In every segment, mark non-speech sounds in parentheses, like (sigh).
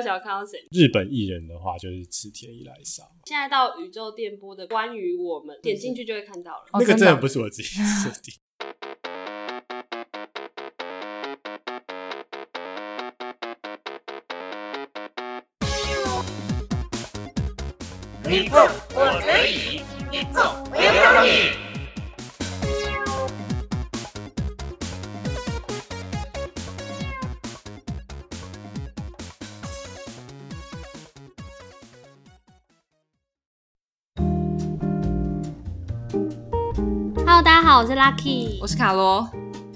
有想要看到谁？日本艺人的话就是池田一来沙，现在到宇宙电波的关于我们，点进去就会看到了。那个真的不是我自己设定。(laughs) 你碰我可以，你碰我也可好，我是 Lucky，我是卡罗。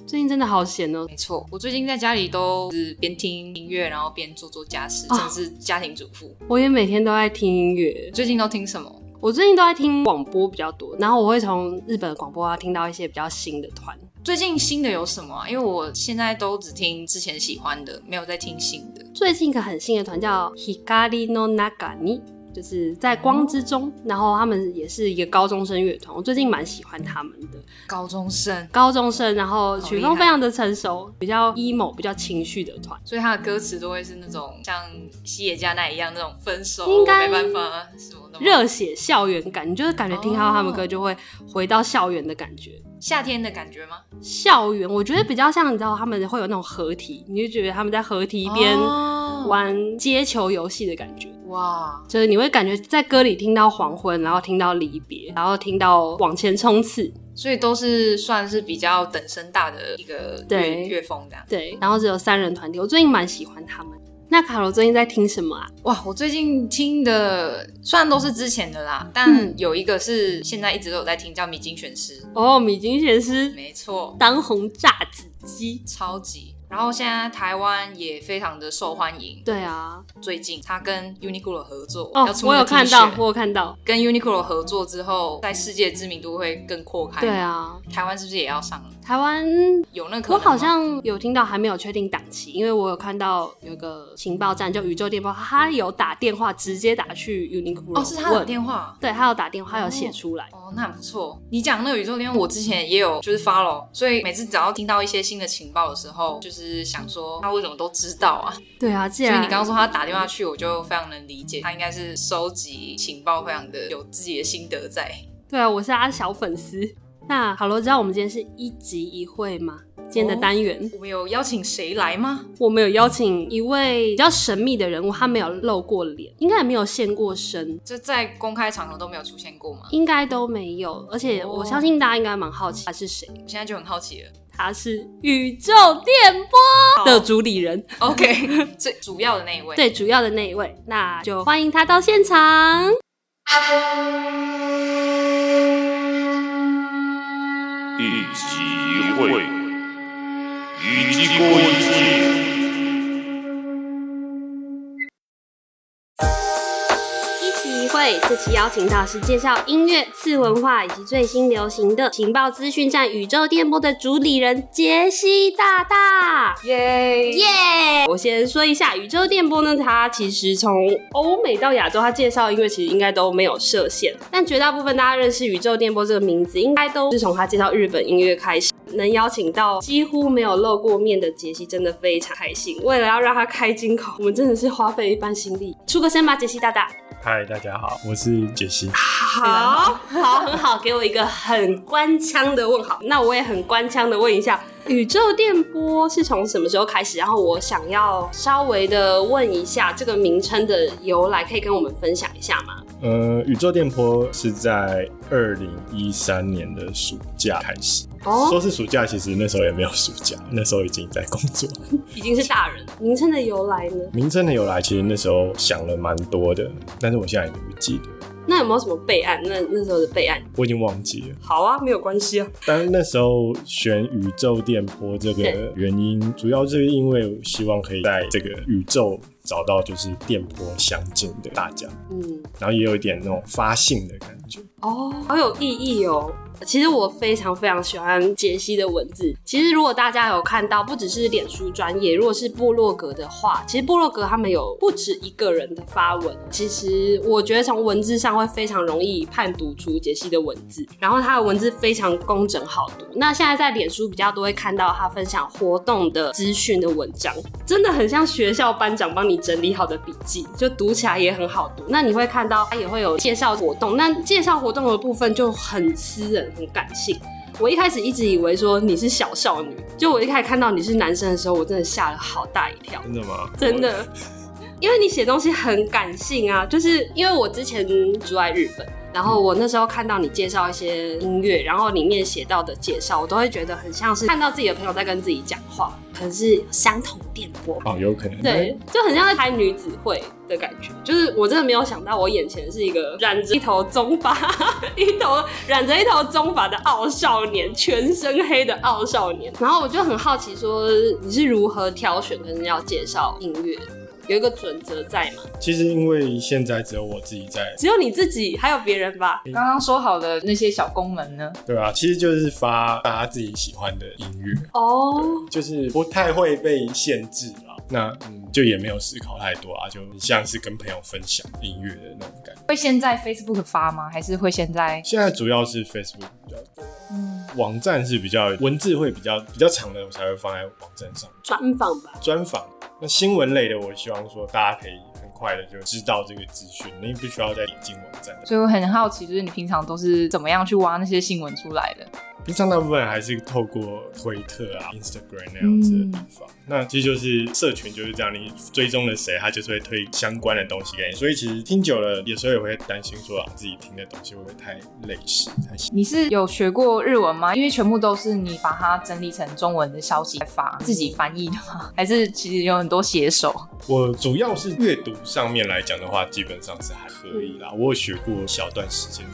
最近真的好闲哦。没错，我最近在家里都是边听音乐，然后边做做家事，哦真的是家庭主妇。我也每天都在听音乐，最近都听什么？我最近都在听广播比较多，然后我会从日本的广播啊听到一些比较新的团。最近新的有什么啊？因为我现在都只听之前喜欢的，没有在听新的。最近一个很新的团叫 Hikari no Nagani，就是在光之中，然后他们也是一个高中生乐团，我最近蛮喜欢他们的。高中生，高中生，然后曲风非常的成熟，比较 emo、比较情绪的团。所以他的歌词都会是那种像西野加奈一样那种分手，应该没办法什么的。热血校园感，你就是感觉听到他们歌就会回到校园的感觉。夏天的感觉吗？校园，我觉得比较像，你知道他们会有那种合体，你就觉得他们在合体边哦玩接球游戏的感觉。哇，就是你会感觉在歌里听到黄昏，然后听到离别，然后听到往前冲刺，所以都是算是比较等身大的一个对乐乐风这样。对，然后只有三人团体，我最近蛮喜欢他们。那卡罗最近在听什么啊？哇，我最近听的虽然都是之前的啦，但嗯有一个是现在一直都有在听，叫《米津玄师》。哦，米津玄师，没错，当红炸子鸡。超级。然后现在台湾也非常的受欢迎。对啊，最近他跟 Uniqlo 合作，哦要，出我有看到，我有看到。跟 Uniqlo 合作之后，在世界知名度会更扩开。对，啊，台湾是不是也要上了？台湾有那可能我好像有听到，还没有确定档期，因为我有看到有个情报站，就宇宙电报，他有打电话直接打去 Uniqlo，哦，是他的电话。对他有打电话，他有写出来。哦，那很不错。你讲那个宇宙电话，我之前也有就是 follow，所以每次只要听到一些新的情报的时候，就是想说他为什么都知道啊？对啊，既所以然你刚刚说他打电话去，我就非常能理解，他应该是收集情报，非常的有自己的心得在。对啊，我是他的小粉丝。那好了，知道我们今天是一集一会吗？今天的单元、我们有邀请谁来吗？我们有邀请一位比较神秘的人物，他没有露过脸，应该也没有现过身，这在公开场合都没有出现过吗？应该都没有。而且我相信大家应该蛮好奇他是谁，我现在就很好奇了。他是宇宙电波的主理人。OK，(laughs) 最主要的那一位，，对，主要的那一位，那就欢迎他到现场。一集一会，一集过一季。会，这期邀请到是介绍音乐、次文化以及最新流行的情报资讯站宇宙电波的主理人杰西大大。耶耶我先说一下，宇宙电波呢，它其实从欧美到亚洲，它介绍音乐其实应该都没有设限，但绝大部分大家认识宇宙电波这个名字，应该都是从他介绍日本音乐开始。能邀请到几乎没有露过面的杰西，真的非常开心。为了要让他开金口，我们真的是花费一番心力。出个声吧，杰西大大。嗨，大家好，我是杰西。好好，很好，给我一个很官腔的问好。那我也很官腔的问一下，宇宙电波是从什么时候开始？然后我想要稍微的问一下这个名称的由来，可以跟我们分享一下吗？呃，宇宙电波是在二零一三年的暑假开始。哦说是暑假，其实那时候也没有暑假，那时候已经在工作。已经是大人。名称的由来呢？名称的由来，其实那时候想了蛮多的，但是我现在已经不记得，那有没有什么备案？那那时候的备案？我已经忘记了。好啊，没有关系啊。但是那时候选宇宙电波这个原因，主要就是因为我希望可以在这个宇宙找到就是电波相近的大家，嗯，然后也有一点那种发信的感觉。哦，好有意义哦。其实我非常非常喜欢杰西的文字。其实如果大家有看到，不只是脸书专业，如果是部落格的话，其实部落格他们有不止一个人的发文。其实我觉得从文字上会非常容易判读出杰西的文字，然后他的文字非常工整好读。那现在在脸书比较多会看到他分享活动的资讯的文章，真的很像学校班长帮你整理好的笔记，就读起来也很好读。那你会看到它也会有介绍活动，那介绍活动的部分就很私人。很感性，我一开始一直以为说你是小少女，就我一开始看到你是男生的时候，我真的吓了好大一跳。真的吗？真的，因为你写东西很感性啊，就是因为我之前住在日本。然后我那时候看到你介绍一些音乐，然后里面写到的介绍，我都会觉得很像是看到自己的朋友在跟自己讲话，可能是相同电波哦，有可能对，就很像在开女子会的感觉。就是我真的没有想到，我眼前是一个染着一头棕发、(laughs) 一头染着一头棕发的傲少年，全身黑的傲少年。然后我就很好奇，说你是如何挑选跟要介绍音乐？有一个准则在嘛？其实因为现在只有我自己在，只有你自己，还有别人吧？(laughs) 刚刚说好的那些小功能呢？对啊，其实就是发大家自己喜欢的音乐哦，就是不太会被限制了。那嗯，就也没有思考太多啊，就像是跟朋友分享音乐的那种感觉。会先在 Facebook 发吗？还是会先在？现在主要是 Facebook 比较多，嗯，网站是比较文字会比较比较长的，我才会放在网站上。专访吧，专访。那新闻类的，我希望说大家可以很快的就知道这个资讯，你不需要再引进网站。所以我很好奇，就是你平常都是怎么样去挖那些新闻出来的？平常大部分还是透过推特啊、Instagram 那样子的地方。那其实就是社群就是这样，你追踪了谁，他就是会推相关的东西给你。所以其实听久了，有时候也会担心说啊，自己听的东西会不会太类似？太你是有学过日文吗？因为全部都是你把它整理成中文的消息发，自己翻译的吗？(laughs) 还是其实有很多写手？我主要是阅读上面来讲的话，基本上是还可以啦。我有学过小段时间。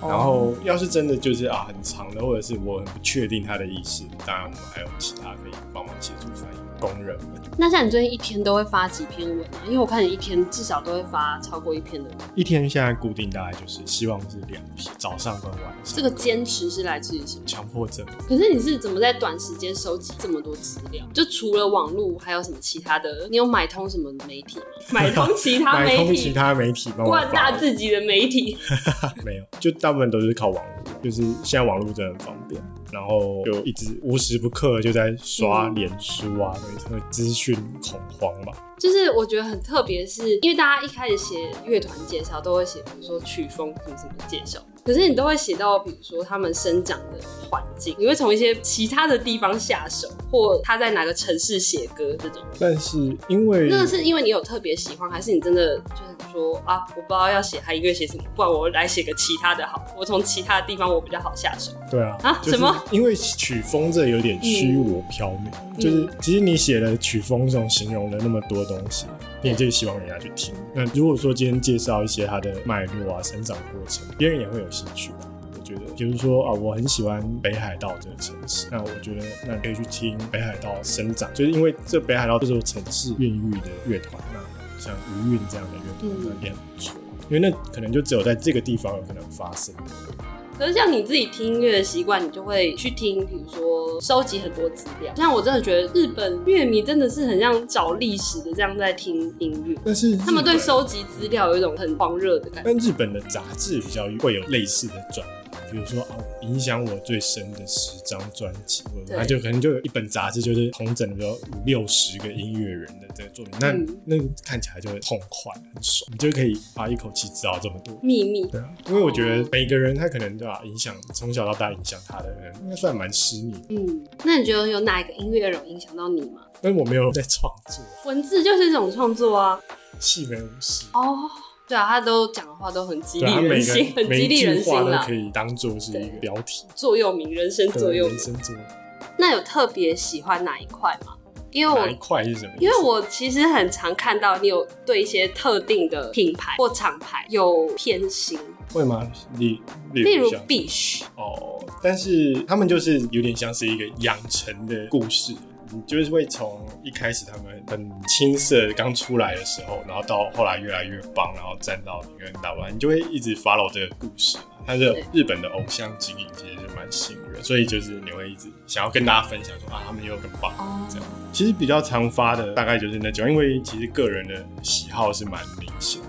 然后，要是真的就是啊很长的，或者是我很不确定他的意思，当然我们还有其他可以帮忙协助翻译工人们。那像你最近一天都会发几篇文啊？因为我看你一天至少都会发超过一篇的文。一天现在固定大概就是希望是两篇，早上跟晚上。这个坚持是来自于什么？强迫症。可是你是怎么在短时间收集这么多资料？就除了网络，还有什么其他的？你有买通什么媒体吗？(laughs) 买通其他媒体？买通其他媒体？灌大自己的媒体？(laughs) 没有，就大部分都是靠网络。就是现在网络真的很方便。然后就一直无时不刻就在刷脸书啊，那个资讯恐慌嘛。就是我觉得很特别，是因为大家一开始写乐团介绍都会写，比如说曲风什么什么介绍，可是你都会写到，比如说他们生长的环境，你会从一些其他的地方下手，或他在哪个城市写歌这种。但是因为那是因为你有特别喜欢，还是你真的就是说啊，我不知道要写他音乐写什么，不然我来写个其他的好，我从其他的地方我比较好下手。对啊，啊什么？因为曲风这有点虚无缥缈，就是其实你写的曲风这种形容了那么多东西，你也就希望人家去听。那如果说今天介绍一些它的脉络啊、生长过程，别人也会有兴趣吧？我觉得，比如说啊，我很喜欢北海道这个城市，那我觉得那你可以去听北海道生长，就是因为这北海道这座城市孕育的乐团，那像余韵这样的乐团那也很不错，因为那可能就只有在这个地方有可能发生。可是像你自己听音乐的习惯，你就会去听，比如说收集很多资料。像我真的觉得日本乐迷真的是很像找历史的这样在听音乐，但是他们对收集资料有一种很狂热的感觉。但日本的杂志比较会有类似的转。比如说哦，影响我最深的十张专辑，他就可能就有一本杂志，就是同整了五六十个音乐人的这个作品，那那看起来就会痛快，很爽，你就可以把一口气知道这么多。秘密。对啊，因为我觉得每个人他可能对吧，影响从小到大影响他的人，应该算蛮私密。嗯，那你觉得有哪一个音乐人影响到你吗？因为我没有在创作，文字就是一种创作啊，戏没无事哦。对啊，他都讲的话都很激励人心，(laughs) 很激励人心啦。可以当做是一个标题，座右铭，人生座右铭。人生座。那有特别喜欢哪一块吗？因为我哪一块是什么？因为我其实很常看到你有对一些特定的品牌或厂牌有偏心。会吗？例例如 Bish 哦，但是他们就是有点像是一个养成的故事。你就是会从一开始他们很青涩刚出来的时候，然后到后来越来越棒，然后站到一个人大湾，你就会一直 follow 这个故事。他的日本的偶像经营其实是蛮吸引人，所以就是你会一直想要跟大家分享说啊，他们又更棒哦这样。其实比较常发的大概就是那种，因为其实个人的喜好是蛮明显的。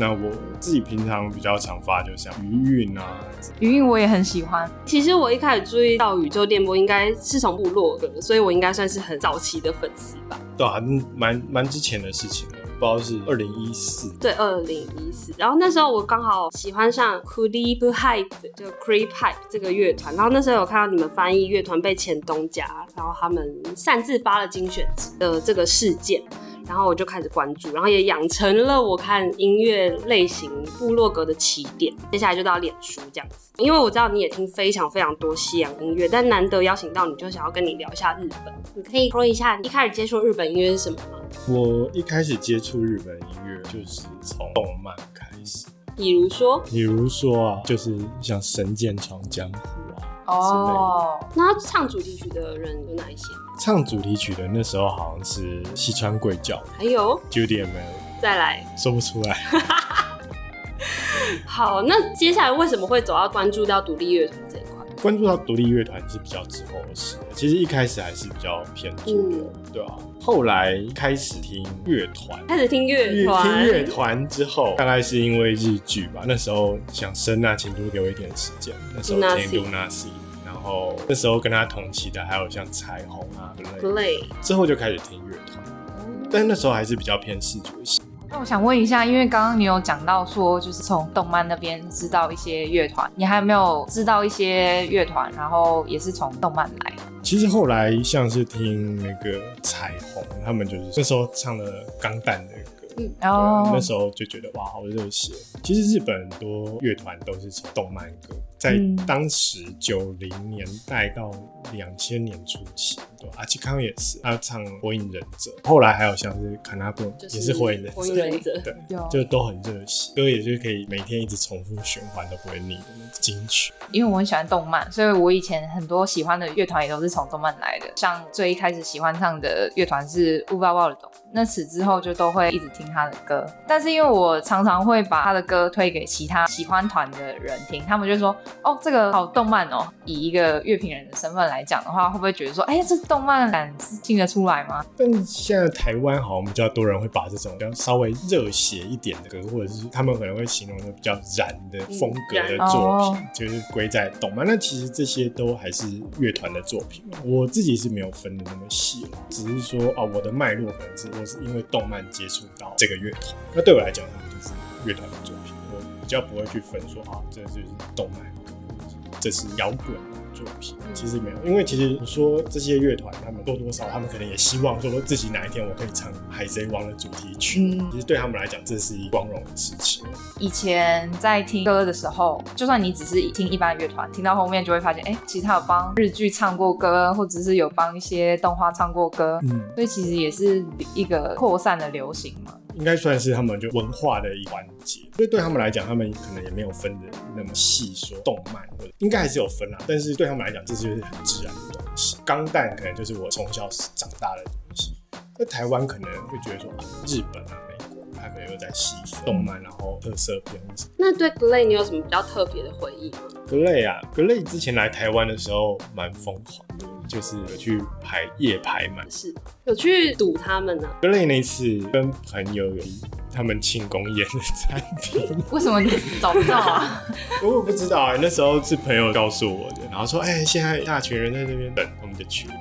那我自己平常比较常发，就像余韵啊，余韵我也很喜欢，其实我一开始注意到宇宙电波，应该是从部落格，所以我应该算是很早期的粉丝吧。对啊，蛮蛮之前的事情了，不知道是二零一四。对，二零一四，然后那时候我刚好喜欢上 Creep Hype 就 Creep Hype 这个乐团，然后那时候有看到你们翻译乐团被前东家，然后他们擅自发了精选集的这个事件。然后我就开始关注，然后也养成了我看音乐类型部落格的起点。接下来就到脸书这样子，因为我知道你也听非常非常多西洋音乐，但难得邀请到你，就想要跟你聊一下日本。你可以说一下你一开始接触日本音乐是什么吗？我一开始接触日本音乐就是从动漫开始，比如说，比如说啊，就是像《神剑闯江湖》啊，哦，那他唱主题曲的人有哪一些？唱主题曲的那时候好像是西川贵教还有 Judy M，再来，说不出来。(laughs) 好，那接下来为什么会走到关注到独立乐团这一块？关注到独立乐团是比较之后的事，其实一开始还是比较偏主流，对啊。后来开始听乐团，开始听乐乐团，听乐团之后，大概是因为日剧吧。那时候想生啊，请多给我一点时间。那时候听 Lunacy，然后那时候跟他同期的还有像彩虹啊之类的。Play，之后就开始听乐团，但那时候还是比较偏视觉系。那我想问一下，因为刚刚你有讲到说，就是从动漫那边知道一些乐团，你还有没有知道一些乐团，然后也是从动漫来？其实后来像是听那个彩虹，他们就是那时候唱了《钢弹》的歌。嗯对啊哦那时候就觉得哇，好热血。其实日本很多乐团都是从动漫歌，在嗯。当时九零年代到两千年初期，对，阿吉康也是，他唱《火影忍者》，后来还有像是卡纳布也是火影忍火影者，忍者。对，有。就都很热血，歌也就可以每天一直重复循环都不会腻的那种金曲。因为我很喜欢动漫，所以我以前很多喜欢的乐团也都是从动漫来的。像最一开始喜欢上的乐团是乌巴瓦尔董，那此之后就都会一直听他的歌。但是因为我常常会把他的歌推给其他喜欢团的人听，他们就说：“哦，这个好动漫哦。”以一个乐评人的身份来讲的话，会不会觉得说：“哎，这动漫感是听得出来吗但现在台湾好像比较多人会把这种比较稍微热血一点的歌，或者是他们可能会形容的比较燃的风格的作哦品，就是归在动漫。那其实这些都还是乐团的作品，我自己是没有分的那么细了，只是说啊，我的脉络可能是都是因为动漫接触到这个乐团，那对我来讲，他们就是乐团的作品，我比较不会去分说啊，这就是动漫，这是摇滚。作品其实没有，因为其实你说这些乐团，他们多多少少他们可能也希望说自己哪一天我可以唱《海贼王》的主题曲。嗯其实对他们来讲，这是一光荣的事情。？”以前在听歌的时候，就算你只是听一般乐团，听到后面就会发现，哎，其实他有帮日剧唱过歌，或者是有帮一些动画唱过歌，嗯，所以其实也是一个扩散的流行嘛。应该算是他们就文化的一环节。所以对他们来讲，他们可能也没有分的那么细，说动漫或者应该还是有分啦。但是对他们来讲，这就是很自然的东西。钢弹可能就是我从小长大的东西。在台湾可能会觉得说，啊，日本啊、美国，它可能又在细分动漫，然后特色片或什么。那对 Glay 你有什么比较特别的回忆吗？格雷啊，格雷之前来台湾的时候蛮疯狂的，就是有去排夜排满。是有去堵他们呢、格雷那次跟朋友有他们庆功宴的餐厅，(laughs) 为什么你找不到啊？(laughs) 我也不知道哎、那时候是朋友告诉我的，然后说哎、现在一大群人在这边等，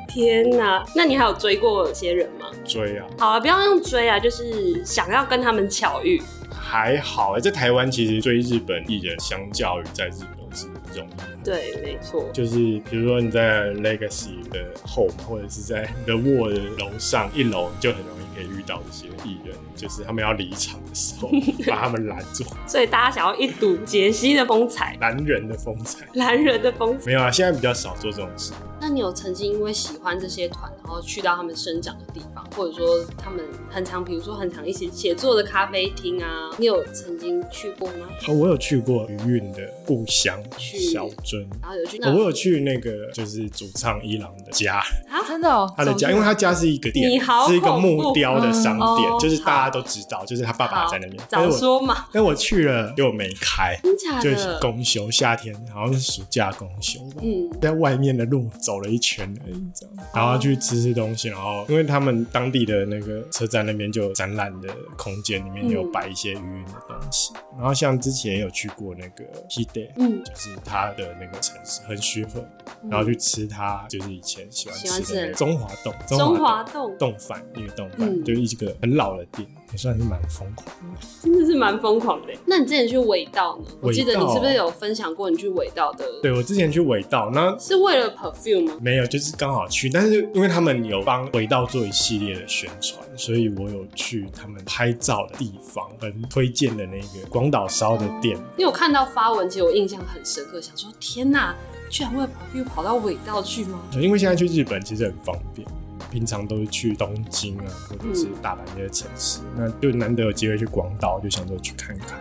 天哪！那你还有追过这些人吗？追啊，好啊，不要用追啊，就是想要跟他们巧遇。还好哎、在台湾其实追日本艺人，相较于在日本是容易的。对，没错。就是比如说你在 Legacy 的 home，或者是在 The Wall 的楼上一楼，你就很容易可可以遇到这些艺人，就是他们要离场的时候，(laughs) 把他们拦住，所以大家想要一睹杰西的风采，男人的风采。男人的风采。没有啊，现在比较少做这种事。那你有曾经因为喜欢这些团，然后去到他们生长的地方，或者说他们很常，比如说很常一起写作的咖啡厅啊，你有曾经去过吗？哦，我有去过余韵的故乡小樽，然后有去那哦我有去那个就是主唱伊朗的家啊，真的哦，他的家，因为他家是一个店你好，是一个木雕的商店，嗯哦就是大家都知道，就是他爸爸在那边。但早说嘛，但我去了又没开，真假就是？公休，夏天好像是暑假公休吧。嗯，在外面的路走了一圈而已，这样，然后去吃吃东西，然后因为他们当地的那个车站那边就有展览的空间，里面有摆一些鱼云的东西。然后像之前有去过那个 Hide，嗯。就是他的那个城市很虚鹤，然后去吃他就是以前喜欢吃的中华洞，中华洞。洞冻饭，那个洞饭，嗯。就是一个很老的店，也算是蛮疯狂的。真的是蛮疯狂的。那你之前去尾道呢？我记得你是不是有分享过你去尾道的？对我之前去尾道，那是为了 perfume 吗？没有，就是刚好去，但是因为他们有帮尾道做一系列的宣传，所以我有去他们拍照的地方，很推荐的那个广岛烧的店。因为我看到发文，其实我印象很深刻，想说天哪，居然为了 perfume 跑到尾道去吗？因为现在去日本其实很方便，平常都是去东京啊，或者是大阪这些城市，那就难得有机会去广岛，就想说去看看。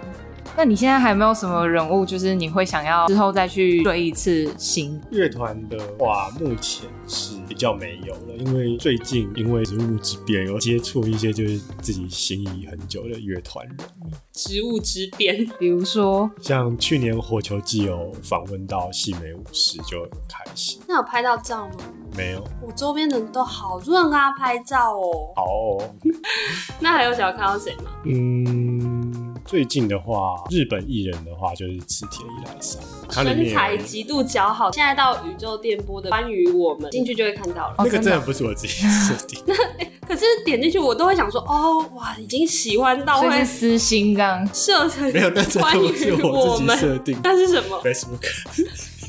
那你现在还有没有什么人物，就是你会想要之后再去追一次星？乐团的话，目前是比较没有了，因为最近因为职务之便，有接触一些就是自己心仪很久的乐团人，职务之便，比如说，像去年火球季有访问到细美武士，就很开心。那有拍到照吗？没有，我周边的人都好多人跟他拍照哦。好哦、(laughs) 那还有想要看到谁吗？嗯，最近的话，日本艺人的话就是池田一来桑，它里身面材极度姣好，现在到宇宙电波的关于我们进去就会看到了。那个真的的不是我自己设定，(laughs) 那可是点进去我都会想说，哦哇，已经喜欢到会所以是私心这样。设成没有，那真的关不是于我自己们。设定。那是什么？Facebook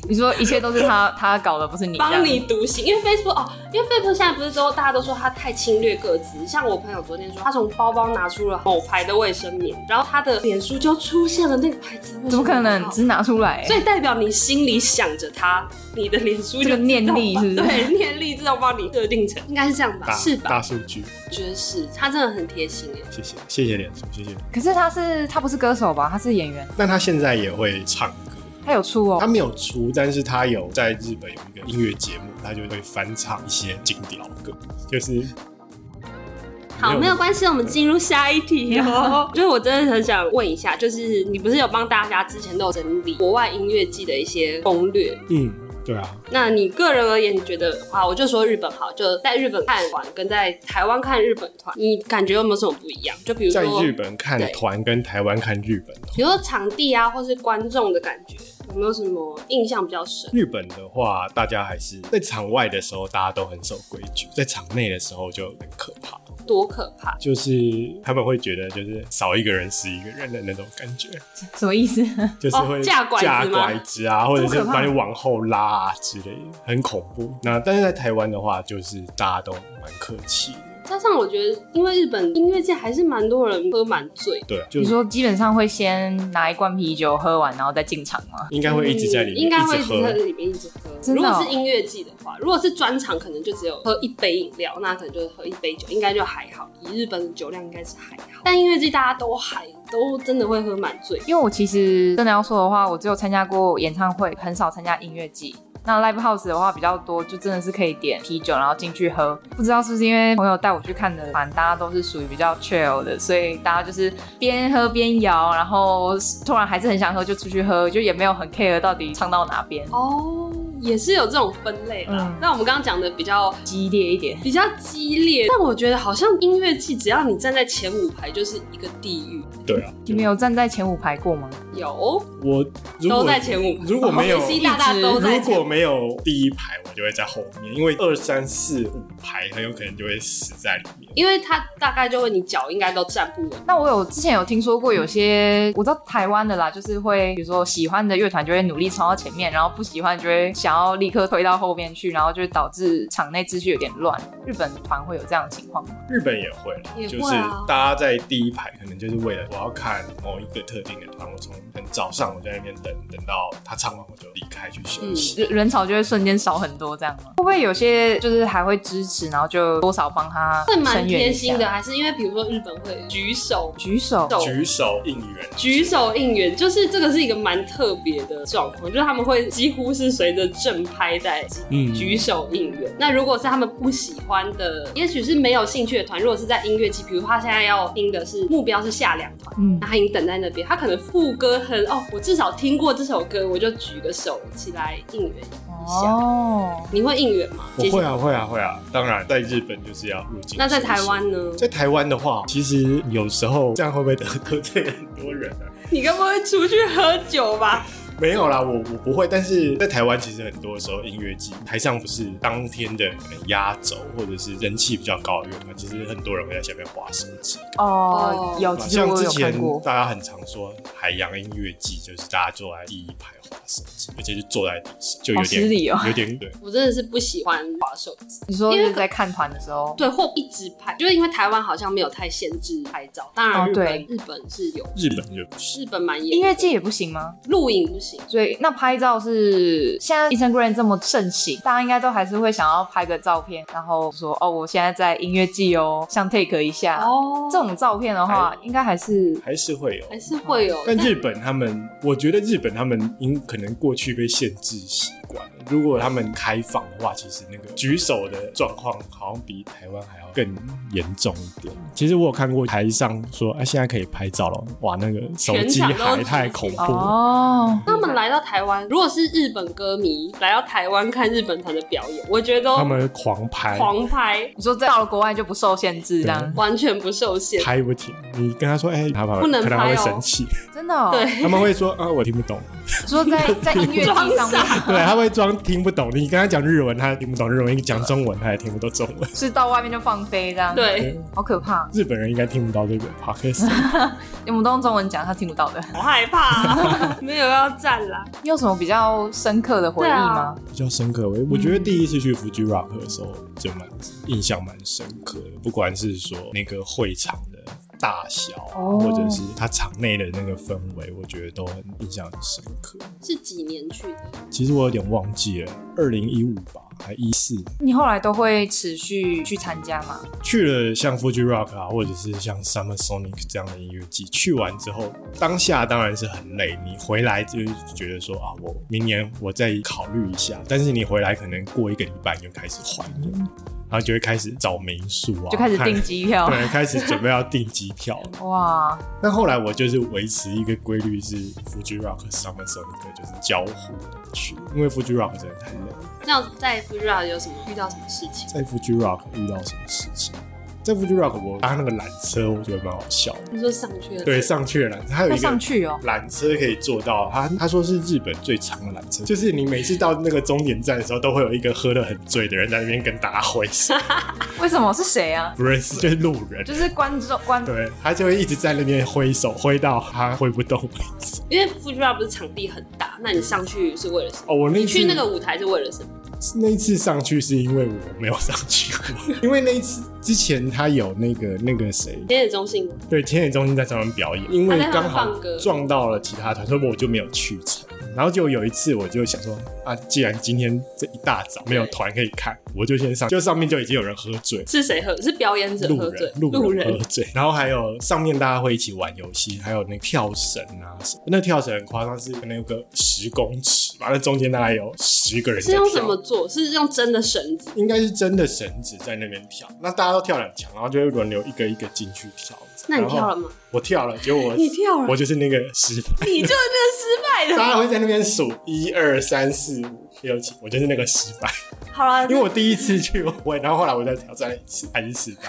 你说一切都是他 (laughs) 他搞的，不是你帮你独行，因为 Facebook 哦，因为 Facebook 现在不是都大家都说他太侵略各自，像我朋友昨天说，他从包包拿出了某牌的卫生棉，然后他的脸书就出现了那个牌子怎么可能只是拿出来？所以代表你心里想着他，你的脸书就这个念力对，念力自动帮你设定成，应该是这样吧？是吧？大数据，我觉得是，他真的很贴心哎。谢谢谢谢脸书，谢谢。可是他是他不是歌手吧？他是演员，但他现在也会唱歌。他有出哦。他没有出，但是他有在日本有一个音乐节目，他就会翻唱一些经典老歌，就是好，没有关系，我们进入下一题哦。(laughs) 就是我真的很想问一下，就是你不是有帮大家之前都有整理国外音乐季的一些攻略？嗯，对啊，那你个人而言，你觉得啊，我就说日本好，就在日本看团跟在台湾看日本团，你感觉有没有什么不一样？就比如说在日本看团跟台湾看日本团。比如说场地啊，或是观众的感觉，有没有什么印象比较深？日本的话，大家还是在场外的时候，大家都很守规矩；在场内的时候就很可怕，多可怕！就是他们会觉得就是少一个人是一个人的那种感觉，什么意思？就是会哦架拐子吗架拐子啊，或者是把你往后拉啊之类的，很恐怖。那但是在台湾的话，就是大家都蛮客气的，加上我觉得，因为日本音乐界还是蛮多人喝蛮醉，对啊，就你说基本上会先拿一罐啤酒喝完，然后再进场吗？应该会一直在里面应该会一直在。里面一直喝。如果是音乐季的话，如果是专场，可能就只有喝一杯饮料，那可能就是喝一杯酒，应该就还好。以日本的酒量应该是还好，但音乐季大家都还都真的会喝满醉。因为我其实真的要说的话，我只有参加过演唱会，很少参加音乐季。那 live house 的话比较多，就真的是可以点啤酒，然后进去喝。不知道是不是因为朋友带我去看的团，大家都是属于比较 chill 的，所以大家就是边喝边摇，然后突然还是很想喝就出去喝，就也没有很 care 到底唱到哪边，哦，也是有这种分类啦。嗯那我们刚刚讲的比较激烈一点。比较激烈，但我觉得好像音乐季，只要你站在前五排，就是一个地狱。对啊，你们有站在前五排过吗？有，我都在前五排。如果没有 (laughs) 西大大都在如果没有第一排，我就会在后面，因为二三四五排很有可能就会死在里面。因为他大概就会你脚应该都站不稳。那我有之前有听说过，有些我知道台湾的啦，就是会比如说喜欢的乐团就会努力冲到前面，然后不喜欢就会小想要立刻推到后面去，然后就导致场内秩序有点乱。日本团会有这样的情况吗？日本也会啦，也会就是啊大家在第一排，可能就是为了我要看某一个特定的团，我从很早上我在那边等，等到他唱完我就离开去休息。人人潮就会瞬间少很多，这样吗？会不会有些就是还会支持，然后就多少帮他会蛮贴心的，还是因为比如说日本会举手举手手举手应援，举手应援，就是这个是一个蛮特别的状况，就是他们会几乎是随着正拍在嗯举手应援。那如果是他们不喜欢的，也许是没有兴趣的团，如果是在音乐季，比如他现在要听的是目标是下两团，嗯那他已经等在那边，他可能副歌很哦，我至少听过这首歌，我就举个手起来应援一下。哦，你会应援吗？我会啊，会啊，会啊。当然，在日本就是要入境。那在台湾？呢？在台湾的话，其实有时候这样会不会得得罪很多人啊？你该不会出去喝酒吧？没有啦，我我不会。但是在台湾，其实很多时候音乐季台上不是当天的可能压轴，或者是人气比较高的乐团，其实很多人会在下面划手机。哦，有，像之前。大家很常说海洋音乐季，就是大家坐在第一排划手机，而且就坐在地上，就有好点、失礼哦有点对。(laughs) 我真的是不喜欢滑手机。你说因为是在看团的时候，对，或一直拍，就是因为台湾好像没有太限制拍照，当然哦日本、对日本是有，日本就不是，日本蛮严音乐季也不行吗？录影不行，所以那拍照是现在 Instagram 这么盛行，大家应该都还是会想要拍个照片，然后说哦，我现在在音乐季哦，像 take 一下。哦这种照片的话，应该还是还是会有。还是会有，但日本他们，我觉得日本他们因可能过去被限制习惯了。如果他们开放的话，其实那个举手的状况好像比台湾还要更严重一点。其实我有看过台上说，啊，现在可以拍照了，哇，那个手机还太恐怖。哦，他们来到台湾，如果是日本歌迷来到台湾看日本团的表演，我觉得他们狂拍，狂拍，你说到了国外就不受限制这样，完全不受限。拍不停。你跟他说，哎、他不能可能他会拍哦生气，真的、哦。对，他们会说，啊，我听不懂。(laughs) 说在在音乐季上装面对，他会装听不懂。你跟他讲日文，他也听不懂日文；你讲中文，他也听不懂中文。是到外面就放飞这样，，对，好可怕。日本人应该听不到这个 podcast。(laughs) 我们都用中文讲，他听不到的。好害怕、啊，(laughs) 没有要站啦。你有什么比较深刻的回忆吗？比较深刻。我我觉得第一次去 Fuji Rock 的时候，就蛮印象蛮深刻的。不管是说那个会场的大小啊，哦或者是它场内的那个氛围，我觉得都很印象很深刻。是几年去的？其实我有点忘记了，二零一五吧，还一四你后来都会持续去参加吗？去了像 Fuji Rock 啊，或者是像 Summer Sonic 这样的音乐季，去完之后，当下当然是很累，你回来就觉得说啊，我明年我再考虑一下。但是你回来可能过一个礼拜你就开始怀念，然后就会开始找民宿啊，就开始订机票。对，开始准备要订机票。(laughs) 哇，那后来我就是维持一个规律，是 Fuji Rock、Summer Sonic 就是交互的去，因为 Fuji Rock 真的太累了。那在 f u j i Rock 有什么遇到什么事情？在 Fuji Rock 遇到什么事情？在 Fuji Rock 我搭那个缆车，我觉得蛮好笑的。你说上去了？对，上去了缆车，还有一个上去哦。缆车可以坐到他他说是日本最长的缆车，就是你每次到那个终点站的时候，都会有一个喝得很醉的人在那边跟大家挥手，(laughs) 为什么是谁啊？不认识就是路人。就是观众观对他就会一直在那边挥手，挥到他挥不动为止。因为 f u j i 不是场地很大，那你上去是为了什么？哦，我那去那个舞台是为了什么？那一次上去是因为我没有上去过，(laughs) 因为那一次之前他有那个那个谁，田野中心吗？对，田野中心在上面表演，因为刚好撞到了其他团，所以我就没有去成。然后就有一次，我就想说啊，既然今天这一大早没有团可以看，我就先上。就上面就已经有人喝醉，是谁喝？是表演者路喝醉人，路人喝醉，然后还有上面大家会一起玩游戏，还有那跳绳啊什么，那跳绳很夸张，是可能有个十公尺吧，那中间大概有十个人在是用什么做？是用真的绳子？应该是真的绳子在那边跳，那大家都跳两强，然后就会轮流一个一个进去跳。那你跳了吗？我跳了，结果我你跳了我就是那个失败。你就是那个失败的。(laughs) 大家会在那边数一二三四五六七，我就是那个失败，好了，因为我第一次去我会，然后后来我再挑战一次还是失败，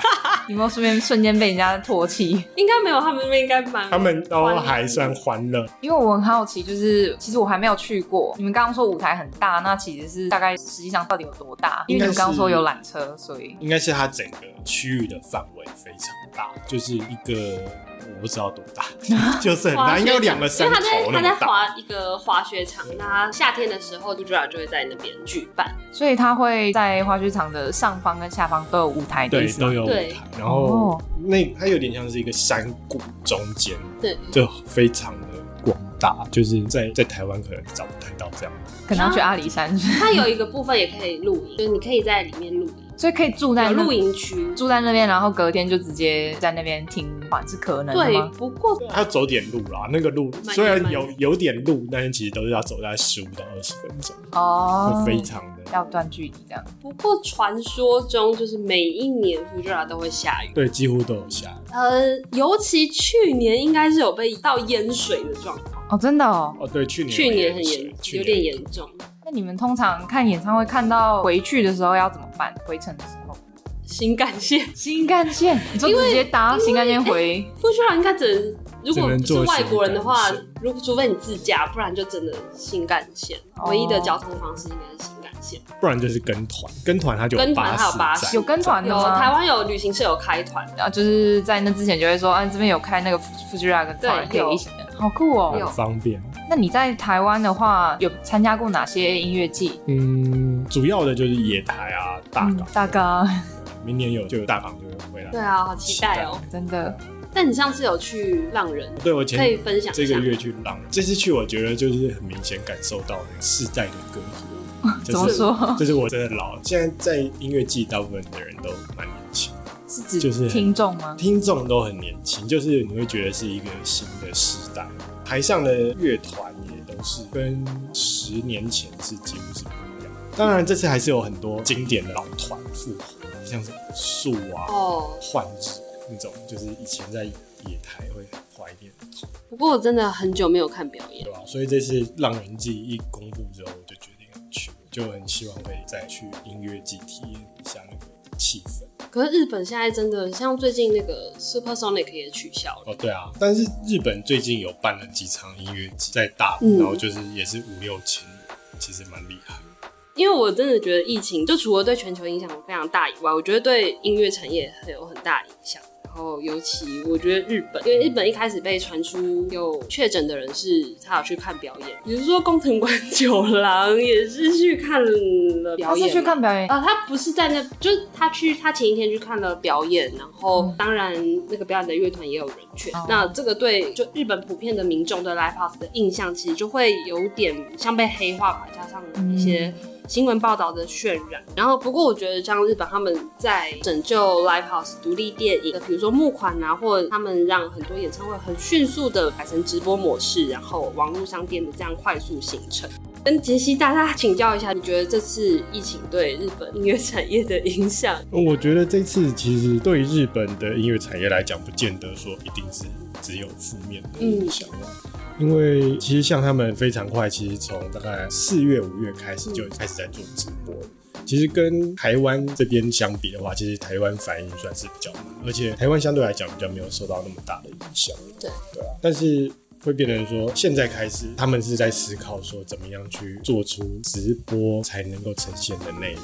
有没有顺便瞬间被人家唾弃？(laughs) 应该没有，他们那边应该蛮他们都还算欢乐。因为我很好奇，就是其实我还没有去过。你们刚刚说舞台很大，那其实是大概实际上到底有多大？因为你们刚刚说有缆车，所以应该是它整个区域的范围非常大，就是一个我不知道多大，(laughs) 就是很大，应该有两个山因为他在他在头那么大。滑一个滑雪场，那他夏天的时候 u j a 就会在那边举办。所以他会在滑雪场的上方跟下方都有舞台对，都有舞台，然后哦那它有点像是一个山谷中间，对，就非常的广大，就是在在台湾可能找不太到这样。可能要去阿里山，它有一个部分也可以露营，就是你可以在里面露营，所以可以住在有露营区。住在那边，然后隔天就直接在那边听话，是可能的对吗？，不过它要走点路啦，那个路蛮虽然蛮有有点路，但是其实都是要走在十五到二十分钟，哦会，非常的要断距离这样。不过传说中就是每一年 Fujiwara 都会下雨，对，几乎都有下雨。呃，尤其去年应该是有被到淹水的状况，哦，真的哦。哦，对，去年去年很水严，去年有点严重。那你们通常看演唱会看到回去的时候要怎么办？回程的时候，新干线新干线，你就直接搭新干线回。Fujiwara 应该只能，如果是外国人的话如除非你自驾，不然就真的新干线。哦唯一的交通方式应该是新干线。不然就是跟团，跟团它就跟团巴还有巴士有跟团的吗？台湾有旅行社有开团，然后就是在那之前就会说，啊，这边有开那个 Fujiwara 的团，可对有以一起的，好酷哦。很方便。那你在台湾的话，有参加过哪些音乐季？嗯，主要的就是野台啊、大港，嗯大港明年有就有大港就会回来。对啊，好期待哦。真的但你上次有去浪人，对我前可以分享这个月去浪人，这次去我觉得就是很明显感受到那世代的隔阂。(laughs) 怎么说？就是我真的老了，现在在音乐季大部分的人都蛮年轻，是指就是听众吗？听众都很年轻，就是你会觉得是一个新的时代。台上的乐团也都是跟十年前是几乎是不一样。当然，这次还是有很多经典的老团复活，像是树啊、哦。幻指那种，就是以前在野台会很怀念的团，不过我真的很久没有看表演对，吧？所以这次《浪人季》一公布之后，我就决定要去，就很希望可以再去音乐季体验一下那个气氛。可是日本现在真的像最近那个 Super Sonic 也取消了，哦，对啊，但是日本最近有办了几场音乐节，在大嗯，然后就是也是五六千人，其实蛮厉害。因为我真的觉得疫情就除了对全球影响非常大以外，我觉得对音乐产业很有很大影响。然后尤其我觉得日本，因为日本一开始被传出有确诊的人是他有去看表演，比如说工藤官九郎也是去看了表演，他是去看表演，啊、他不是在那，就是他去，他前一天去看了表演，然后当然那个表演的乐团也有人去。哦那这个对就日本普遍的民众对 live house 的印象，其实就会有点像被黑化吧，加上一些新闻报道的渲染。然后不过我觉得像日本他们在拯救 live house 独立电影，比如说募款啊，或他们让很多演唱会很迅速的改成直播模式，然后网络商店的这样快速形成。跟杰西大家请教一下，你觉得这次疫情对日本音乐产业的影响？我觉得这次其实对日本的音乐产业来讲，不见得说一定是只有负面的影响啊。因为其实像他们非常快，其实从大概四月、五月开始就开始在做直播了。其实跟台湾这边相比的话，其实台湾反应算是比较慢，而且台湾相对来讲比较没有受到那么大的影响。对对啊，但是会变成说，现在开始他们是在思考说，怎么样去做出直播才能够呈现的内容。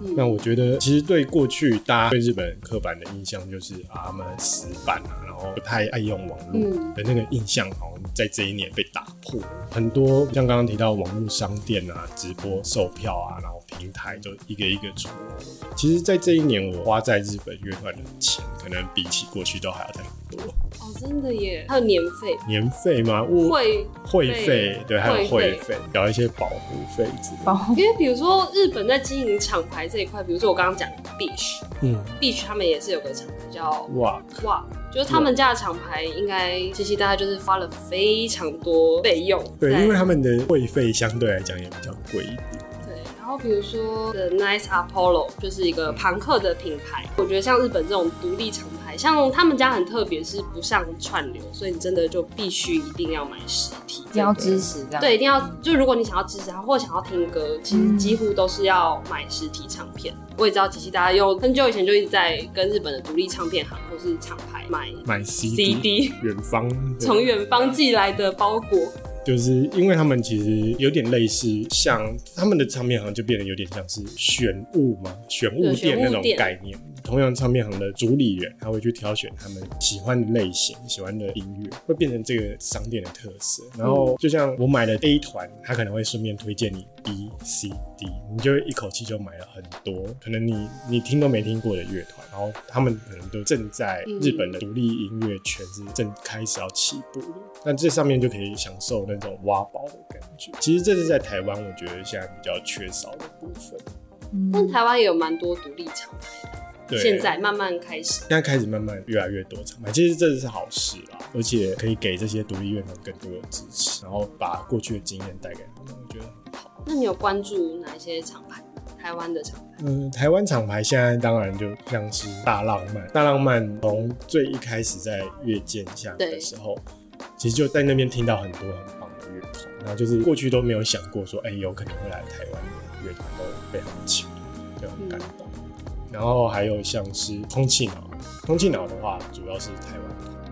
嗯那我觉得，其实对过去大家对日本刻板的印象就是啊，他们死板啊，然后不太爱用网络嗯的那个印象，好像在这一年被打破。很多像刚刚提到网络商店啊、直播售票啊，然后平台就一个一个出来。其实，在这一年，我花在日本乐团的钱，可能比起过去都还要再多。哦，真的耶，还有年费、年费吗？我会，会费对，还有会会费费，缴一些保护费之类的。保护因为比如说日本在经营厂牌这一块，比如说我刚刚讲的 Beach，Beach 嗯，他们也是有个厂牌叫哇，哇，就是他们家的厂牌应该其实大家就是花了非常多费用，对，因为他们的会费相对来讲也比较贵一点。对，然后比如说，The Nice Apollo 就是一个朋克的品牌，我觉得像日本这种独立厂牌，像他们家很特别，是不上串流，所以你真的就必须一定要买实体，一定要支持这样。对，一定要就如果你想要支持他或想要听歌，其实几乎都是要买实体唱片。我也知道，其实大家用很久以前就一直在跟日本的独立唱片行或是厂牌买买 CD，CD 远方从远方寄来的包裹。就是因为他们其实有点类似，像他们的唱片行就变得有点像是选物嘛，选物店那种概念。同样唱片行的主理人，他会去挑选他们喜欢的类型、喜欢的音乐，会变成这个商店的特色。然后就像我买了 A 团，他可能会顺便推荐你 B、C、D，你就一口气就买了很多，可能你你听都没听过的乐团，然后他们可能都正在日本的独立音乐圈是正开始要起步的，那这上面就可以享受那种挖宝的感觉。其实这是在台湾，我觉得现在比较缺少的部分。但台湾也有蛮多独立厂牌的，对，现在慢慢开始。现在开始慢慢越来越多厂牌，其实这是好事啦，而且可以给这些独立乐团更多的支持，然后把过去的经验带给他们，我觉得。那你有关注哪一些厂牌？台湾的厂牌？嗯，台湾厂牌现在当然就像是大浪漫，大浪漫从最一开始在乐见下的时候，其实就在那边听到很多很棒的乐团，然后就是过去都没有想过说，哎、有可能会来台湾的乐团都被他们请来，就很感动。然后还有像是空气脑，空气脑的话主要是台湾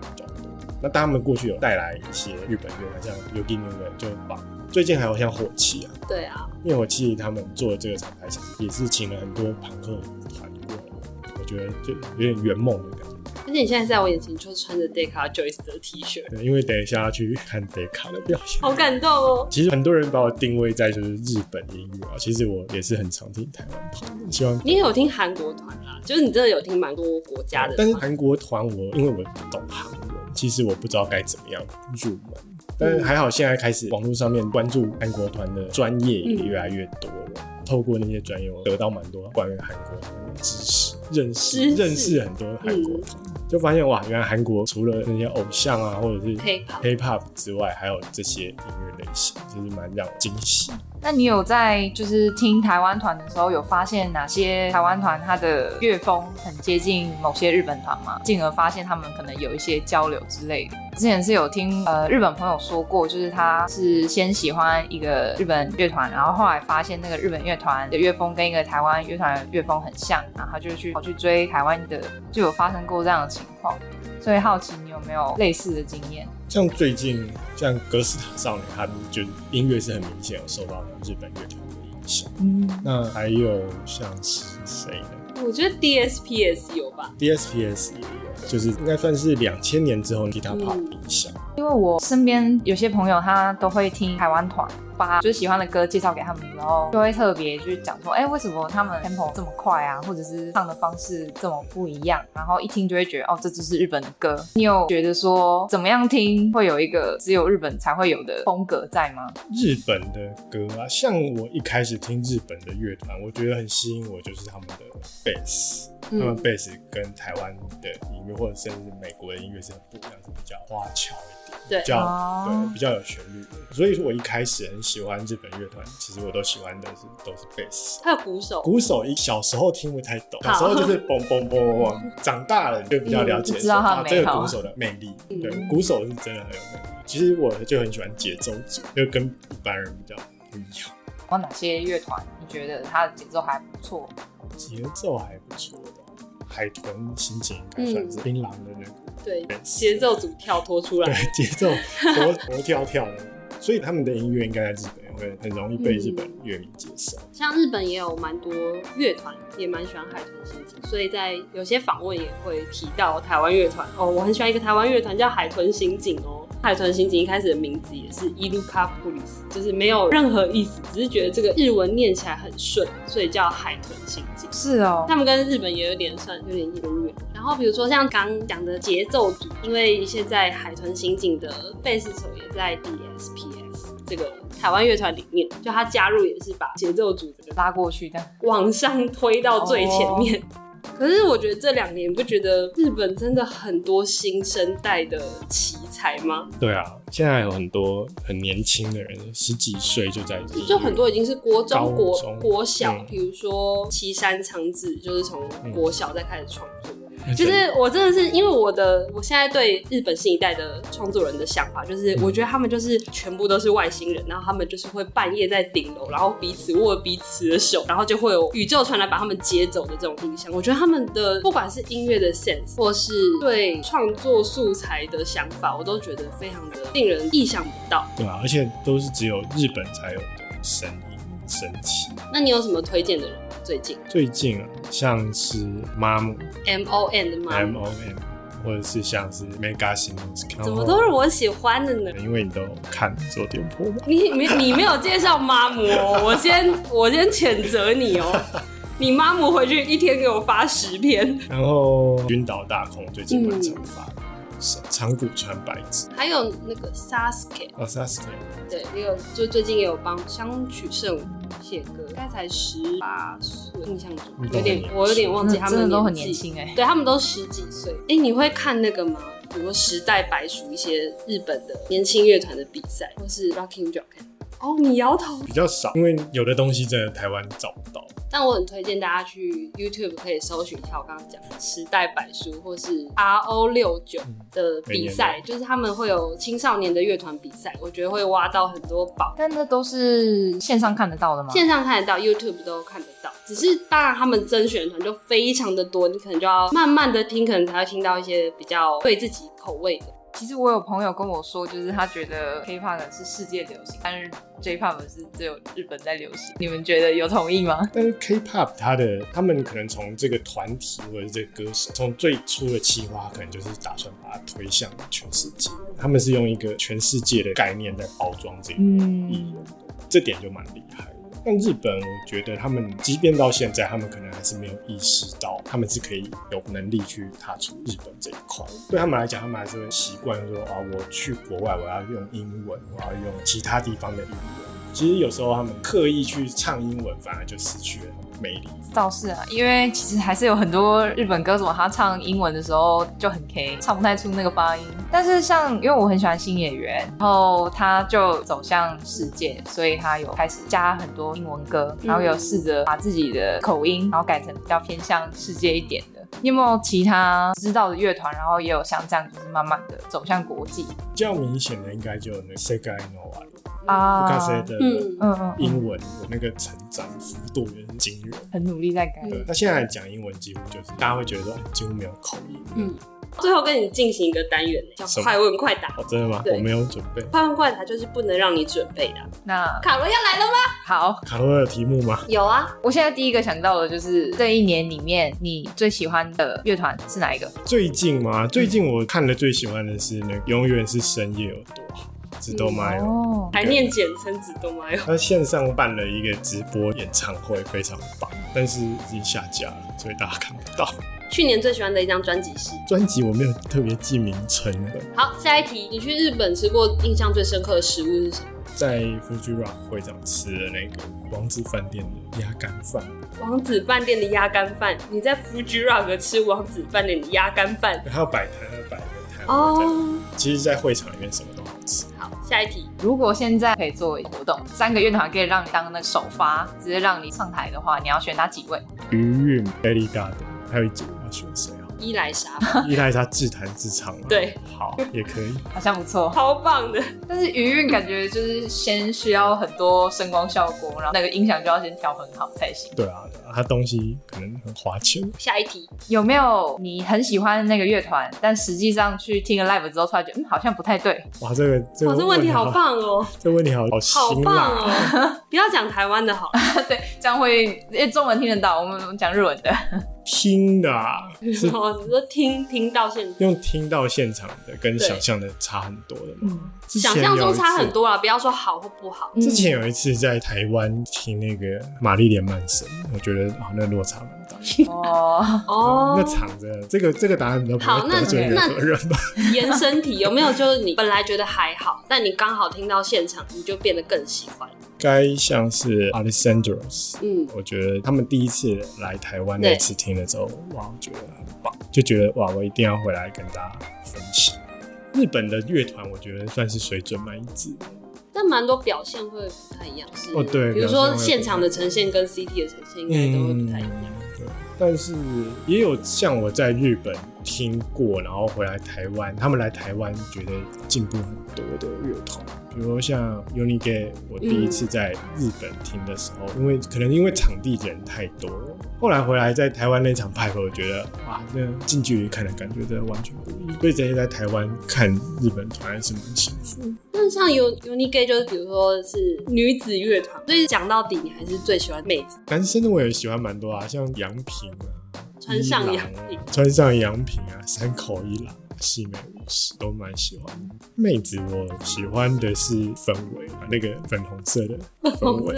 那他们过去有带来一些日本乐团，像 Yogi n u 就很棒最近还有像火气啊，对啊，灭火器他们做的这个厂牌，其实也是请了很多朋克团过来，我觉得就有点圆梦的感觉。而且你现在在我眼前就是穿着 Decca Joyce 的 T 恤，对，因为等一下要去看 Decca 的表现。好感动哦。其实很多人把我定位在就是日本音乐啊，其实我也是很常听台湾团，希望。你也有听韩国团啦，就是你真的有听蛮多国家的团。但是韩国团我因为我懂韩文，其实我不知道该怎么样入门。但是还好，现在开始网络上面关注韩国团的专业也越来越多了。透过那些专业，我得到蛮多关于韩国团的知识，认识认识很多韩国团，就发现哇，原来韩国除了那些偶像啊，或者是 K-pop K-pop 之外，还有这些音乐类型，其实蛮让我惊喜。那你有在就是听台湾团的时候，有发现哪些台湾团它的乐风很接近某些日本团吗？进而发现他们可能有一些交流之类的。之前是有听呃日本朋友说过，就是他是先喜欢一个日本乐团，然后后来发现那个日本乐团的乐风跟一个台湾乐团的乐风很像，然后他就去跑去追台湾的，就有发生过这样的情况。所以好奇你有没有类似的经验？像最近像格斯塔少女，他们就音乐是很明显有受到日本乐团的影响。嗯，那还有像是谁呢我觉得 DSPS 有吧，？DSPS 也有，就是应该算是两千年之后 Guitar Pop 影响。因为我身边有些朋友他都会听台湾团，把就是喜欢的歌介绍给他们，然后就会特别去讲说，哎、为什么他们 tempo 这么快啊，或者是唱的方式这么不一样，然后一听就会觉得，哦，这就是日本的歌。你有觉得说怎么样听会有一个只有日本才会有的风格在吗？日本的歌啊，像我一开始听日本的乐团，我觉得很吸引我，就是他们的贝斯。他们贝斯跟台湾的音乐，或者甚至美国的音乐是很不一样，是比较花俏一点，对比较、哦对比较有旋律的。所以说我一开始很喜欢日本乐团，其实我都喜欢的是都是贝斯。还有鼓手，鼓手一小时候听不太懂，小时候就是 (laughs) 嘣嘣嘣嘣嘣，长大了就比较了解啊这个鼓手的魅力。嗯对，鼓手是真的很有魅力。其实我就很喜欢节奏组，就跟一般人比较不一样，有哪些乐团你觉得它的节奏还不错？节奏还不错的。海豚心情应该算是槟榔的那个，对节奏组跳脱出来对，节奏活活跳跳的，所以他们的音乐应该在日本也会很容易被日本乐迷接受。像日本也有蛮多乐团，也蛮喜欢海豚刑警，所以在有些访问也会提到台湾乐团哦。我很喜欢一个台湾乐团叫海豚刑警哦。海豚刑警一开始的名字也是伊鲁卡普里斯，就是没有任何意思，只是觉得这个日文念起来很顺，所以叫海豚刑警。是哦，他们跟日本也有点算有点渊源。然后比如说像刚讲的节奏组，因为现在海豚刑警的贝斯手也在 DSPS 这个台湾乐团里面，就他加入也是把节奏组这个拉过去的。往上推到最前面。可是我觉得这两年，不觉得日本真的很多新生代的奇才吗？对啊，现在有很多很年轻的人，十几岁就在做就很多已经是国高中、国国小，嗯比如说岐山长子，就是从国小再开始创作。就是我真的是因为我的我现在对日本新一代的创作人的想法，就是我觉得他们就是全部都是外星人，然后他们就是会半夜在顶楼，然后彼此握彼此的手，然后就会有宇宙传来把他们接走的这种印象。我觉得他们的不管是音乐的 sense，或是对创作素材的想法，我都觉得非常的令人意想不到。对啊，而且都是只有日本才有的声音神奇。那你有什么推荐的人吗？最近最近啊，像是妈姆 M O N 的吗？M O M，或者是像是 Mega 新怎么都是我喜欢的呢？因为你都看做点播嘛。你没你没有介绍妈姆哦，(laughs) 我先我先谴责你哦。(laughs) 你妈母回去一天给我发十篇，然后晕倒大空最近蛮常发的，是长谷川白子，还有那个 Sasuke，哦 Sasuke，对，也有就最近也有帮香取慎吾写歌，应该才十八岁，印象中有点我有点忘记他们的都很年纪，年轻哎、对他们都十几岁。哎、你会看那个吗？比如说时代白鼠一些日本的年轻乐团的比赛，或是 Rocking Japan。哦，你摇头。比较少，因为有的东西真的台湾找不到。但我很推荐大家去 YouTube 可以搜寻一下我刚刚讲的时代百书或是 RO 六九的比赛，就是他们会有青少年的乐团比赛，我觉得会挖到很多宝。但那都是线上看得到的吗？线上看得到，YouTube 都看得到。只是当然他们甄选团就非常的多，你可能就要慢慢的听，可能才会听到一些比较对自己口味的。其实我有朋友跟我说，就是他觉得 K-pop 是世界流行，但是 J-pop 是只有日本在流行。你们觉得有同意吗？但是 K-pop 它的他们可能从这个团体或者是这个歌手，从最初的企划，可能就是打算把它推向全世界。他们是用一个全世界的概念在包装这个嗯艺人，这点就蛮厉害的。但日本，我觉得他们即便到现在，他们可能还是没有意识到，他们是可以有能力去踏出日本这一块。对他们来讲，他们还是会习惯说啊，我去国外，我要用英文，我要用其他地方的语言。其实有时候他们刻意去唱英文，反而就失去了魅力。倒是啊，因为其实还是有很多日本歌手，他唱英文的时候就很 K，唱不太出那个发音。但是像因为我很喜欢新演员，然后他就走向世界，所以他有开始加很多英文歌，然后有试着把自己的口音，然后改成比较偏向世界一点的。你有没有其他知道的乐团，然后也有像这样，就是慢慢的走向国际比较明显的应该就有那个 Segai no 啊嗯嗯嗯，英文的那个成长幅度惊人。很努力在改。对，他现在讲英文几乎就是大家会觉得说几乎没有口音。嗯，最后跟你进行一个单元，叫快问快答。哦，真的吗？我没有准备。快问快答就是不能让你准备的。那卡罗要来了吗？好，卡罗有题目吗？有啊，我现在第一个想到的就是这一年里面你最喜欢的乐团是哪一个？最近吗？最近我看的最喜欢的是那个《永远是深夜有多好》，知道吗？哦，还念简称子都没有。他线上办了一个直播演唱会，非常棒，但是已经下架了，所以大家看不到。去年最喜欢的一张专辑是。专辑我没有特别记名称的，好，下一题，你去日本吃过印象最深刻的食物是什么？在 Fuji Rock 会长吃的那个王子饭店的鸭肝饭，王子饭店的鸭肝饭。你在 Fuji Rock 吃王子饭店的鸭肝饭？还有摆摊，还有摆个摊位在那。其实，在会场里面什么下一题，如果现在可以做活动，三个乐团可以让你当那个首发，直接让你上台的话，你要选哪几位？余韵、Lady Gaga，还有一组要选谁啊？伊莱莎，伊莱莎自弹自唱吗？对，好，也可以。好像不错，超棒的。但是余韵感觉就是先需要很多声光效果，然后那个音响就要先调很好才行。对啊，对啊，它东西可能很花钱。下一题，有没有你很喜欢那个乐团，但实际上去听了 live 之后，突然觉得嗯好像不太对？哇，这个这哇，个这问题好，棒哦，这个问题好好好棒。哦！不要讲台湾的好了，(laughs) 对，这样会因为中文听得到，我们我们讲日文的。听的啊，(laughs) 是哦，你说听听到现场，用听到现场的跟想象的差很多的嘛。想象中差很多啦，不要说好或不好。之前有一次在台湾听那个玛丽莲曼森，我觉得啊，那落差蛮大。哦，哦那，场真的，这个这个答案比较不好那那？(laughs) 延伸题有没有就是你本来觉得还好，但你刚好听到现场，你就变得更喜欢？该像是 Alessandros，嗯，我觉得他们第一次来台湾对那次听了之后，哇，我觉得很棒，就觉得哇，我一定要回来跟大家分享。日本的乐团，我觉得算是水准蛮一致的。但蛮多表现会不太一样，是哦对比如说现场的呈现跟 CT 的呈现应该都会不太一样。嗯但是也有像我在日本听过，然后回来台湾，他们来台湾觉得进步很多的乐团，比如像 Unigay，我第一次在日本听的时候，因为可能因为场地人太多了，后来回来在台湾那场派合，我觉得哇，那近距离看的感觉真的完全不一样。所以直接在台湾看日本团还是蛮幸福。那像 U Unigay 就是比如说是女子乐团，所以讲到底你还是最喜欢妹子。男生的我也喜欢蛮多啊，像杨平啊，川上洋平川上洋平啊，山口一郎、细美武士都蛮喜欢的。妹子我喜欢的是氛围啊，那个粉红色的氛围。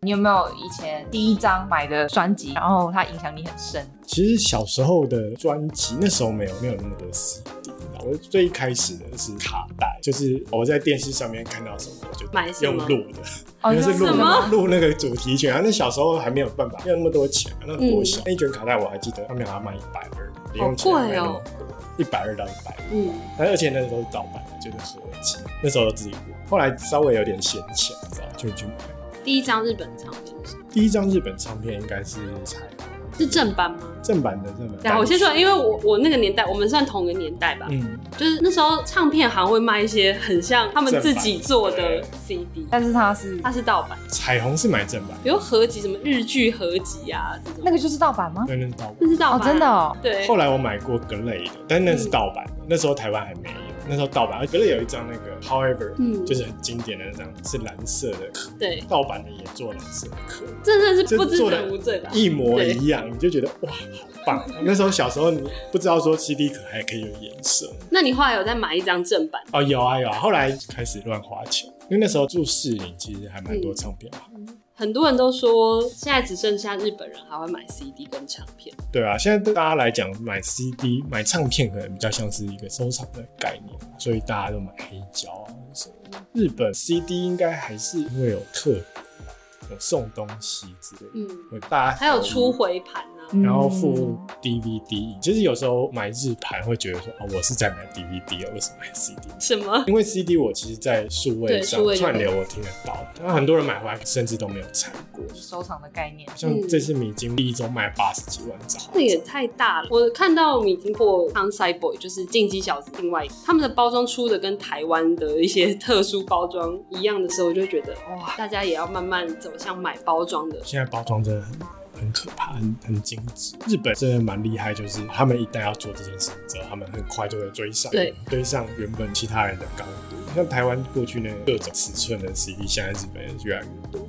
你有没有以前第一张买的专辑，然后它影响你很深？其实小时候的专辑，那时候没有没有那么多 CD，我最一开始的是卡带，就是我在电视上面看到什么我就买什么用录的，哦 (laughs) 因为是录什么录那个主题曲啊。那小时候还没有办法，没有那么多钱啊，那国嗯小、那一卷卡带我还记得，他们好像卖一百二，零用钱没那么贵，一百二到一百五。嗯，而且那时候是盗版的，就是合集，那时候都自己录。后来稍微有点闲钱，你知道，就去买。第一张日本唱片是什么第一张日本唱片应该是彩是正版吗？正版的正版。对啊，我先说，因为我我那个年代，我们算同个年代吧，嗯，就是那时候唱片行会卖一些很像他们自己做的 CD，但是它是它是盗版，彩虹是买正版，比如合集什么日剧合集啊这种，那个就是盗版吗？对那是盗版。那是盗版，哦，真的哦。对，后来我买过格雷的，但那是盗版的，那时候台湾还没有。那时候盗版，格雷有一张那个 However，嗯就是很经典的那张，是蓝色的壳，对，盗版的也做蓝色的壳，真的是不知就做的者无罪吧？一模一样，你就觉得哇，好棒！那时候小时候你不知道说 CD 壳还可以有颜色，那你后来有再买一张正版？哦，有啊有啊，后来开始乱花钱，因为那时候住士林，其实还蛮多唱片行。很多人都说现在只剩下日本人还会买 CD 跟唱片，对啊，现在对大家来讲，买 CD、买唱片可能比较像是一个收藏的概念，所以大家都买黑胶啊什么的。日本 CD 应该还是因为有特别，有送东西之类的，嗯，会大家还有出回盘啊，然后付 DVD。就是有时候买日盘会觉得说，哦，我是在买 DVD 啊，为什么买 CD？什么？因为 CD 我其实，在数位上数位串流我听得到，那很多人买回来甚至都没有拆过。收藏的概念。像这次米金第一周卖八十几万张，这也太大了！我看到米津或 c o n s i Boy 就是进击小子，另外他们的包装出的跟台湾的一些特殊包装一样的时候，我就觉得哇，大家也要慢慢走向买包装的。现在包装真的很很可怕，很很精致。日本真的蛮厉害，就是他们一旦要做这件事情之后，他们很快就会追上，对，追上原本其他人的高度。像台湾过去那各种尺寸的 CD，现在日本人越来越多。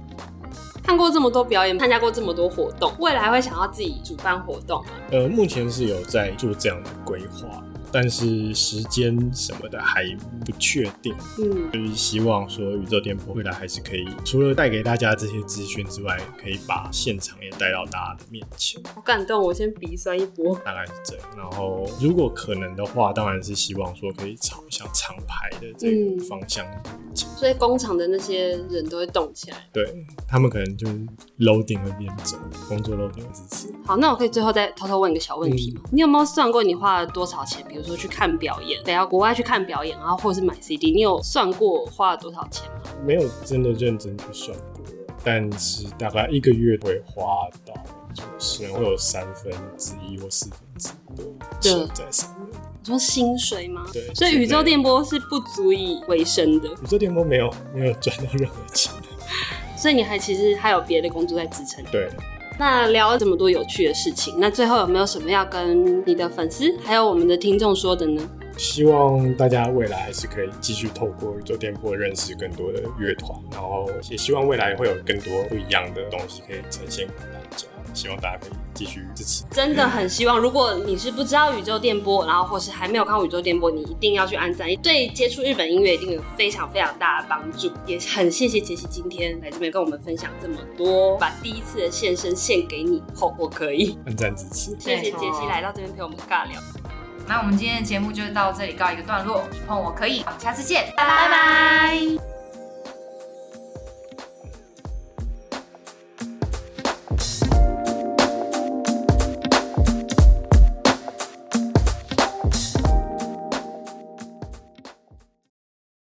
看过这么多表演，参加过这么多活动，未来会想要自己主办活动吗？呃，目前是有在做这样的规划，但是时间什么的还不确定。嗯，就是希望说宇宙电波未来还是可以，除了带给大家这些资讯之外，可以把现场也带到大家的面前，好感动，我先鼻酸一波。大概是这样。然后如果可能的话，当然是希望说可以朝向厂牌的这个方向前进。所以工厂的那些人都会动起来。对他们可能就是 loading 会变走，工作 loading 会支持。好，那我可以最后再偷偷问一个小问题吗？你有没有算过你花了多少钱？比如说去看表演，得要国外去看表演，然后或是买 CD，你有算过花了多少钱吗？没有真的认真去算过，但是大概一个月会花到，就是会有三分之一或四分之一的钱在上面。你说薪水吗？对所以宇宙电波是不足以为生的，宇宙电波没有没有赚到任何钱。所以你还其实还有别的工作在支撑。对，那聊了这么多有趣的事情，那最后有没有什么要跟你的粉丝还有我们的听众说的呢？希望大家未来还是可以继续透过宇宙店铺认识更多的乐团，然后也希望未来会有更多不一样的东西可以呈现给大家。希望大家可以继续支持。真的很希望，如果你是不知道宇宙电波，然后或是还没有看过宇宙电波，你一定要去按赞，对接触日本音乐一定有非常非常大的帮助。也很谢谢杰西今天来这边跟我们分享这么多，把第一次的献身献给你后，我可以。按赞支持。谢谢杰西来到这边陪我们尬聊，那我们今天的节目就到这里告一个段落，碰我可以，我们下次见，拜拜。